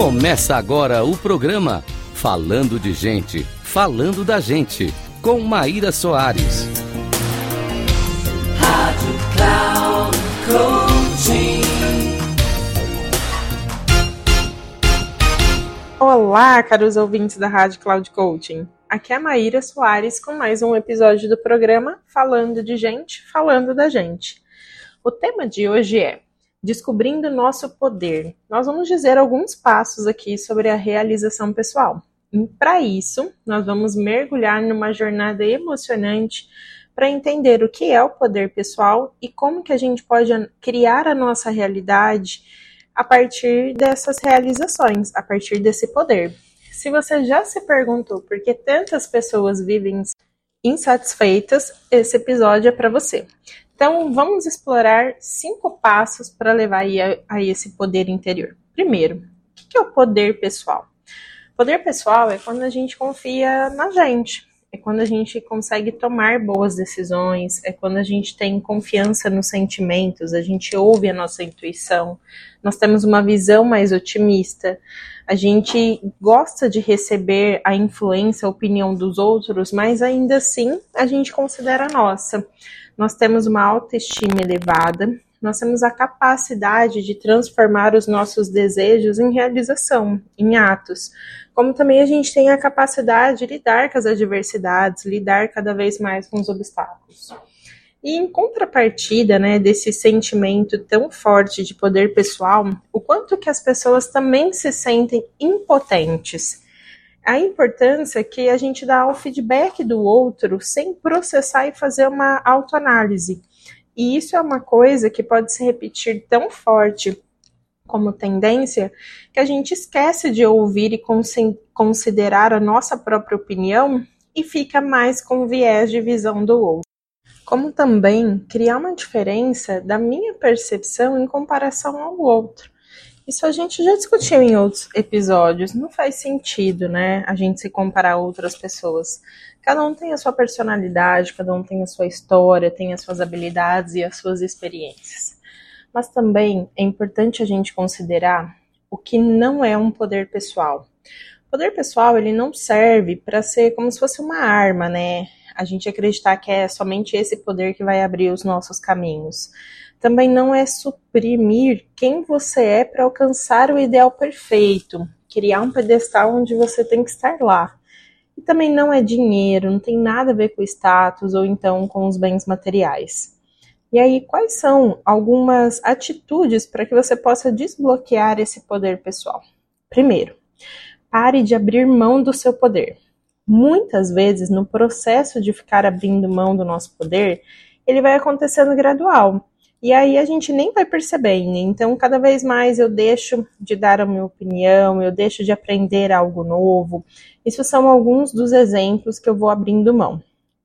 Começa agora o programa Falando de Gente, Falando da Gente, com Maíra Soares. Rádio Cloud. Olá, caros ouvintes da Rádio Cloud Coaching. Aqui é a Maíra Soares com mais um episódio do programa Falando de Gente, Falando da Gente. O tema de hoje é Descobrindo Nosso Poder. Nós vamos dizer alguns passos aqui sobre a realização pessoal. E para isso, nós vamos mergulhar numa jornada emocionante para entender o que é o poder pessoal e como que a gente pode criar a nossa realidade a partir dessas realizações, a partir desse poder. Se você já se perguntou por que tantas pessoas vivem insatisfeitas, esse episódio é para você. Então, vamos explorar cinco passos para levar a, a, esse poder interior. Primeiro, o que é o poder pessoal? Poder pessoal é quando a gente confia na gente, é quando a gente consegue tomar boas decisões, é quando a gente tem confiança nos sentimentos, a gente ouve a nossa intuição, nós temos uma visão mais otimista, a gente gosta de receber a influência, a opinião dos outros, mas ainda assim a gente considera a nossa nós temos uma autoestima elevada, nós temos a capacidade de transformar os nossos desejos em realização, em atos. Como também a gente tem a capacidade de lidar com as adversidades, lidar cada vez mais com os obstáculos. E em contrapartida, né, desse sentimento tão forte de poder pessoal, o quanto que as pessoas também se sentem impotentes a importância que a gente dá ao feedback do outro sem processar e fazer uma autoanálise. E isso é uma coisa que pode se repetir tão forte como tendência que a gente esquece de ouvir e considerar a nossa própria opinião e fica mais com viés de visão do outro. Como também criar uma diferença da minha percepção em comparação ao outro. Isso a gente já discutiu em outros episódios. Não faz sentido, né? A gente se comparar a outras pessoas. Cada um tem a sua personalidade, cada um tem a sua história, tem as suas habilidades e as suas experiências. Mas também é importante a gente considerar o que não é um poder pessoal. O poder pessoal, ele não serve para ser como se fosse uma arma, né? A gente acreditar que é somente esse poder que vai abrir os nossos caminhos também não é suprimir quem você é para alcançar o ideal perfeito, criar um pedestal onde você tem que estar lá. E também não é dinheiro, não tem nada a ver com status ou então com os bens materiais. E aí, quais são algumas atitudes para que você possa desbloquear esse poder pessoal? Primeiro, pare de abrir mão do seu poder. Muitas vezes, no processo de ficar abrindo mão do nosso poder, ele vai acontecendo gradual. E aí a gente nem vai percebendo. Então, cada vez mais eu deixo de dar a minha opinião, eu deixo de aprender algo novo. Isso são alguns dos exemplos que eu vou abrindo mão.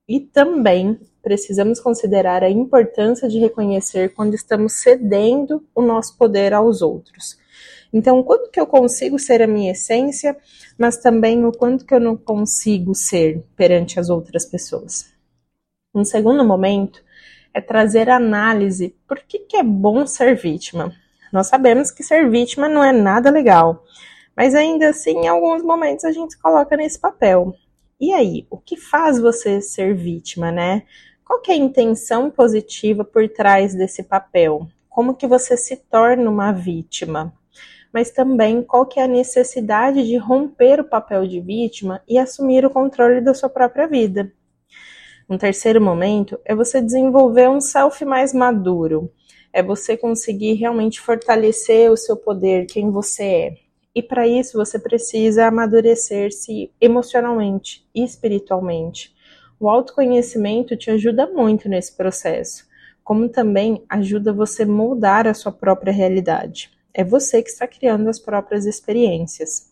E também precisamos considerar a importância de reconhecer quando estamos cedendo o nosso poder aos outros. Então, quanto que eu consigo ser a minha essência, mas também o quanto que eu não consigo ser perante as outras pessoas. Um segundo momento é trazer análise por que, que é bom ser vítima. Nós sabemos que ser vítima não é nada legal, mas ainda assim, em alguns momentos a gente coloca nesse papel. E aí, o que faz você ser vítima, né? Qual é a intenção positiva por trás desse papel? Como que você se torna uma vítima? Mas também qual que é a necessidade de romper o papel de vítima e assumir o controle da sua própria vida? Um terceiro momento é você desenvolver um self mais maduro. É você conseguir realmente fortalecer o seu poder, quem você é. E para isso você precisa amadurecer-se emocionalmente e espiritualmente. O autoconhecimento te ajuda muito nesse processo, como também ajuda você moldar a sua própria realidade. É você que está criando as próprias experiências.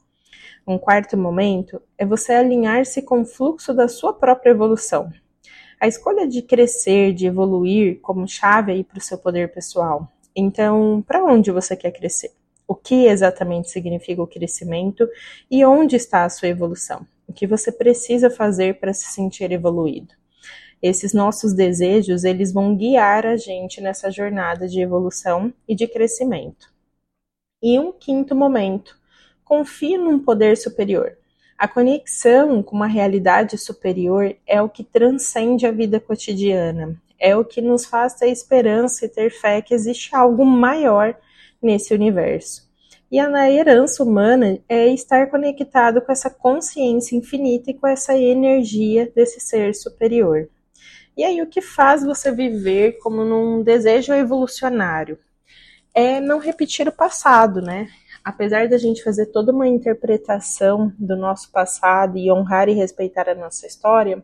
Um quarto momento é você alinhar-se com o fluxo da sua própria evolução. A escolha de crescer, de evoluir como chave aí para o seu poder pessoal. Então, para onde você quer crescer? O que exatamente significa o crescimento e onde está a sua evolução? O que você precisa fazer para se sentir evoluído? Esses nossos desejos, eles vão guiar a gente nessa jornada de evolução e de crescimento. E um quinto momento, confie num poder superior. A conexão com uma realidade superior é o que transcende a vida cotidiana, é o que nos faz ter esperança e ter fé que existe algo maior nesse universo. E a herança humana é estar conectado com essa consciência infinita e com essa energia desse ser superior. E aí, o que faz você viver como num desejo evolucionário? É não repetir o passado, né? Apesar da gente fazer toda uma interpretação do nosso passado e honrar e respeitar a nossa história,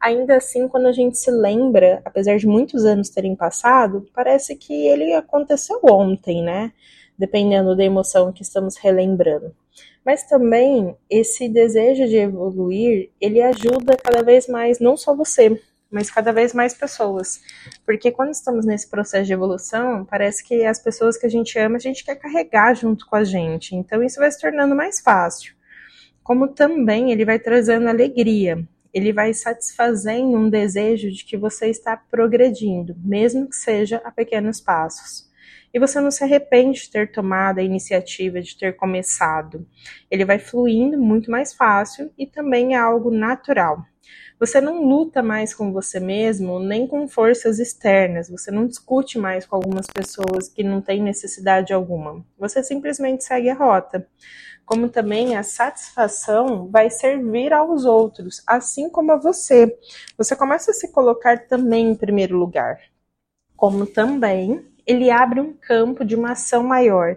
ainda assim, quando a gente se lembra, apesar de muitos anos terem passado, parece que ele aconteceu ontem, né? Dependendo da emoção que estamos relembrando. Mas também esse desejo de evoluir, ele ajuda cada vez mais não só você, mas cada vez mais pessoas. Porque quando estamos nesse processo de evolução, parece que as pessoas que a gente ama, a gente quer carregar junto com a gente. Então isso vai se tornando mais fácil. Como também ele vai trazendo alegria. Ele vai satisfazendo um desejo de que você está progredindo, mesmo que seja a pequenos passos e você não se arrepende de ter tomado a iniciativa, de ter começado. Ele vai fluindo muito mais fácil e também é algo natural. Você não luta mais com você mesmo, nem com forças externas. Você não discute mais com algumas pessoas que não têm necessidade alguma. Você simplesmente segue a rota. Como também a satisfação vai servir aos outros, assim como a você. Você começa a se colocar também em primeiro lugar. Como também ele abre um campo de uma ação maior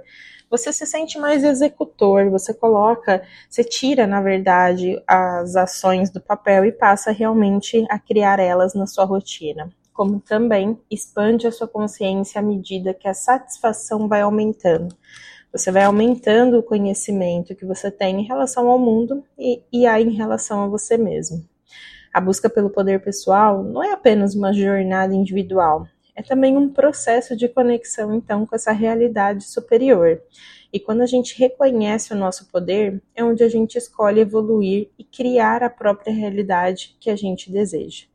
você se sente mais executor, você coloca, você tira, na verdade, as ações do papel e passa realmente a criar elas na sua rotina. Como também expande a sua consciência à medida que a satisfação vai aumentando. Você vai aumentando o conhecimento que você tem em relação ao mundo e, e aí em relação a você mesmo. A busca pelo poder pessoal não é apenas uma jornada individual, é também um processo de conexão, então, com essa realidade superior. E quando a gente reconhece o nosso poder, é onde a gente escolhe evoluir e criar a própria realidade que a gente deseja.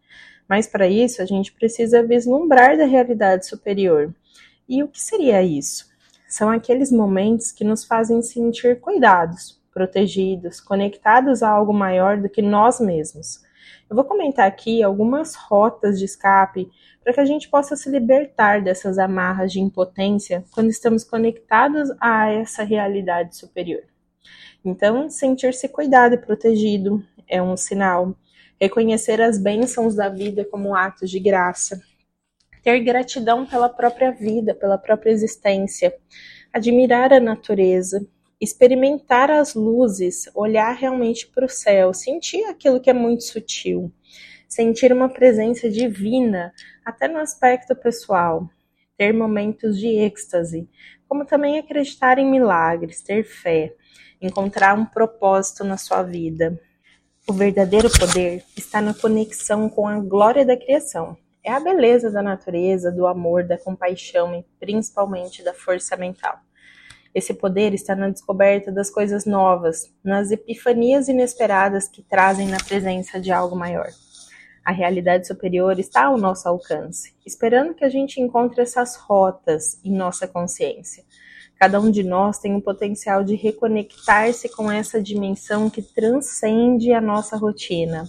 Mas para isso, a gente precisa vislumbrar da realidade superior. E o que seria isso? São aqueles momentos que nos fazem sentir cuidados, protegidos, conectados a algo maior do que nós mesmos. Eu vou comentar aqui algumas rotas de escape para que a gente possa se libertar dessas amarras de impotência quando estamos conectados a essa realidade superior. Então, sentir-se cuidado e protegido é um sinal. Reconhecer as bênçãos da vida como atos de graça. Ter gratidão pela própria vida, pela própria existência. Admirar a natureza. Experimentar as luzes, olhar realmente para o céu, sentir aquilo que é muito sutil sentir uma presença divina, até no aspecto pessoal, ter momentos de êxtase, como também acreditar em milagres, ter fé, encontrar um propósito na sua vida. O verdadeiro poder está na conexão com a glória da criação. É a beleza da natureza, do amor, da compaixão e principalmente da força mental. Esse poder está na descoberta das coisas novas, nas epifanias inesperadas que trazem na presença de algo maior. A realidade superior está ao nosso alcance, esperando que a gente encontre essas rotas em nossa consciência. Cada um de nós tem o potencial de reconectar-se com essa dimensão que transcende a nossa rotina.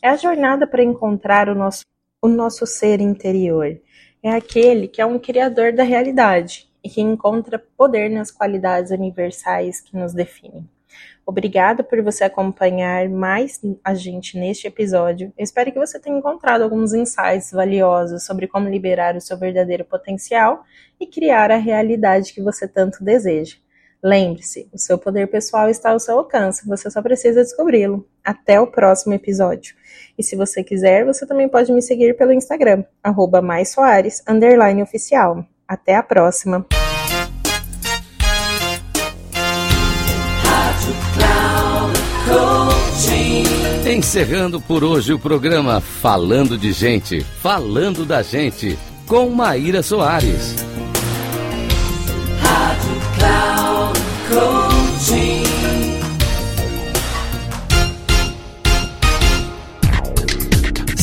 É a jornada para encontrar o nosso, o nosso ser interior. É aquele que é um criador da realidade e que encontra poder nas qualidades universais que nos definem. Obrigada por você acompanhar mais a gente neste episódio. Eu espero que você tenha encontrado alguns insights valiosos sobre como liberar o seu verdadeiro potencial e criar a realidade que você tanto deseja. Lembre-se, o seu poder pessoal está ao seu alcance, você só precisa descobri-lo. Até o próximo episódio. E se você quiser, você também pode me seguir pelo Instagram, arroba oficial. Até a próxima! Encerrando por hoje o programa Falando de Gente, Falando da Gente, com Maíra Soares. Rádio Cloud Coaching.